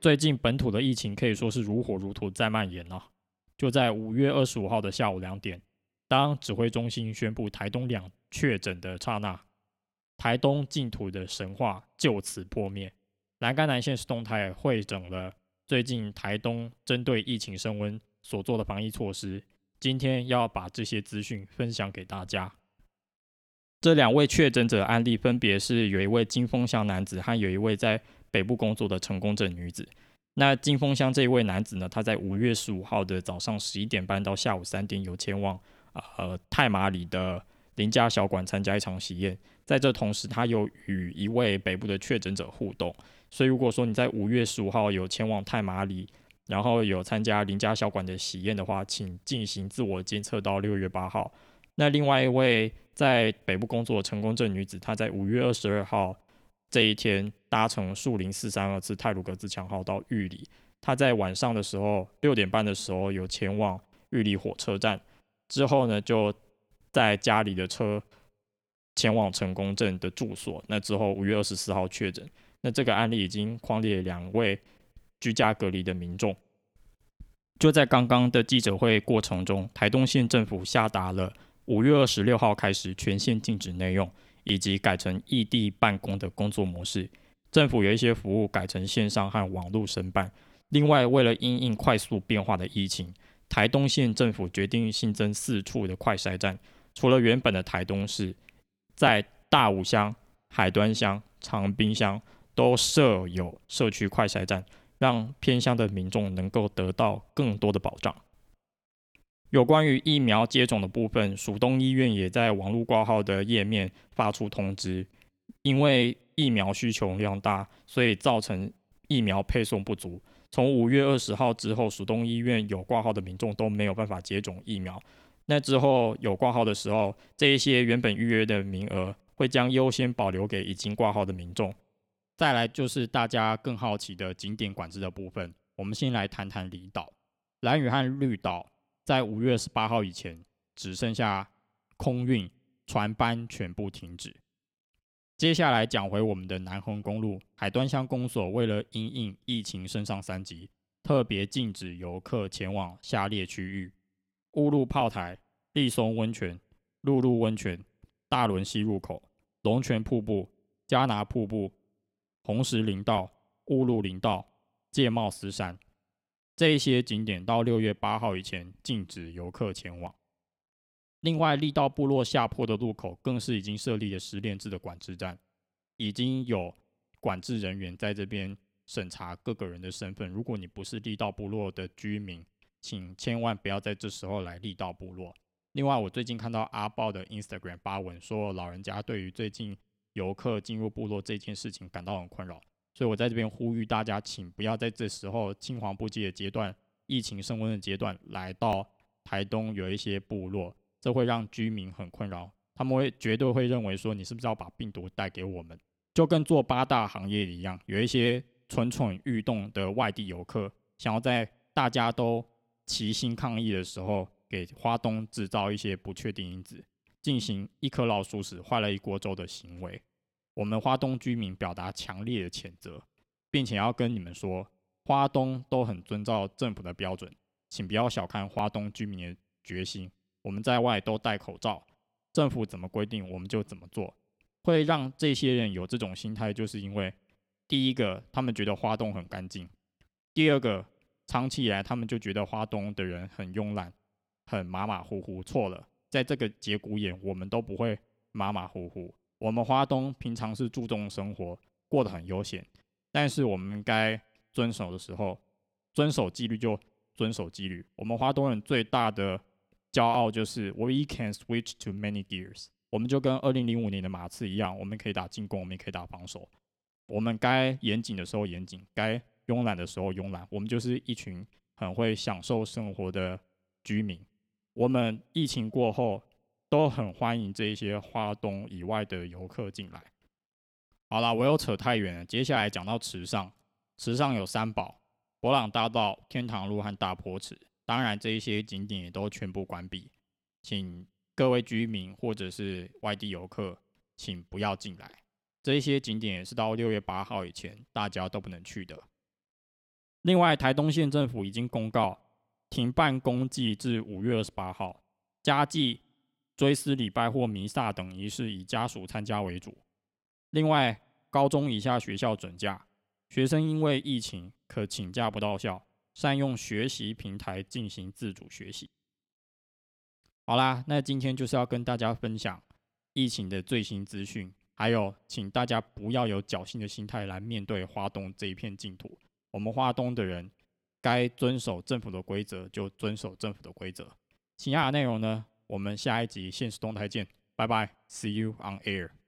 最近本土的疫情可以说是如火如荼在蔓延啊！就在五月二十五号的下午两点，当指挥中心宣布台东两确诊的刹那，台东净土的神话就此破灭。南干南线是动态会整了最近台东针对疫情升温所做的防疫措施，今天要把这些资讯分享给大家。这两位确诊者案例分别是有一位金峰乡男子和有一位在北部工作的成功镇女子。那金峰乡这一位男子呢，他在五月十五号的早上十一点半到下午三点有前往呃太马里的林家小馆参加一场喜宴。在这同时，他又与一位北部的确诊者互动。所以如果说你在五月十五号有前往太马里，然后有参加林家小馆的喜宴的话，请进行自我监测到六月八号。那另外一位。在北部工作的成功镇女子，她在五月二十二号这一天搭乘树林四三二次泰鲁格自强号到玉里。他在晚上的时候六点半的时候有前往玉里火车站，之后呢就在家里的车前往成功镇的住所。那之后五月二十四号确诊。那这个案例已经框列两位居家隔离的民众。就在刚刚的记者会过程中，台东县政府下达了。五月二十六号开始全线禁止内用，以及改成异地办公的工作模式。政府有一些服务改成线上和网络申办。另外，为了因应快速变化的疫情，台东县政府决定新增四处的快筛站。除了原本的台东市，在大武乡、海端乡、长滨乡都设有社区快筛站，让偏乡的民众能够得到更多的保障。有关于疫苗接种的部分，蜀东医院也在网络挂号的页面发出通知，因为疫苗需求量大，所以造成疫苗配送不足。从五月二十号之后，蜀东医院有挂号的民众都没有办法接种疫苗。那之后有挂号的时候，这一些原本预约的名额会将优先保留给已经挂号的民众。再来就是大家更好奇的景点管制的部分，我们先来谈谈离岛，蓝屿和绿岛。在五月十八号以前，只剩下空运船班全部停止。接下来讲回我们的南横公路海端乡公所，为了因应疫情升上三级，特别禁止游客前往下列区域：乌路炮台、立松温泉、露露温泉、大轮溪入口、龙泉瀑布、加拿瀑布、红石林道、乌路林道、界茂斯山。这一些景点到六月八号以前禁止游客前往。另外，力道部落下坡的路口更是已经设立了十连制的管制站，已经有管制人员在这边审查各个人的身份。如果你不是力道部落的居民，请千万不要在这时候来力道部落。另外，我最近看到阿豹的 Instagram 发文说，老人家对于最近游客进入部落这件事情感到很困扰。所以我在这边呼吁大家，请不要在这时候青黄不接的阶段、疫情升温的阶段来到台东有一些部落，这会让居民很困扰。他们会绝对会认为说，你是不是要把病毒带给我们？就跟做八大行业一样，有一些蠢蠢欲动的外地游客，想要在大家都齐心抗疫的时候，给花东制造一些不确定因子，进行一颗老鼠屎坏了一锅粥的行为。我们花东居民表达强烈的谴责，并且要跟你们说，花东都很遵照政府的标准，请不要小看花东居民的决心。我们在外都戴口罩，政府怎么规定我们就怎么做。会让这些人有这种心态，就是因为第一个，他们觉得花东很干净；第二个，长期以来他们就觉得花东的人很慵懒、很马马虎虎。错了，在这个节骨眼，我们都不会马马虎虎。我们花东平常是注重生活，过得很悠闲，但是我们该遵守的时候，遵守纪律就遵守纪律。我们花东人最大的骄傲就是 we can switch to many gears。我们就跟二零零五年的马刺一样，我们可以打进攻，我们也可以打防守。我们该严谨的时候严谨，该慵懒的时候慵懒。我们就是一群很会享受生活的居民。我们疫情过后。都很欢迎这些花东以外的游客进来。好了，我又扯太远了。接下来讲到池上，池上有三宝：博朗大道、天堂路和大坡池。当然，这一些景点也都全部关闭，请各位居民或者是外地游客，请不要进来。这一些景点也是到六月八号以前，大家都不能去的。另外，台东县政府已经公告停办公祭至五月二十八号，家祭、追思礼拜或弥撒等仪式以家属参加为主。另外，高中以下学校准假，学生因为疫情可请假不到校，善用学习平台进行自主学习。好啦，那今天就是要跟大家分享疫情的最新资讯，还有请大家不要有侥幸的心态来面对花东这一片净土。我们花东的人该遵守政府的规则，就遵守政府的规则。其他的内容呢，我们下一集现实动态见，拜拜，See you on air。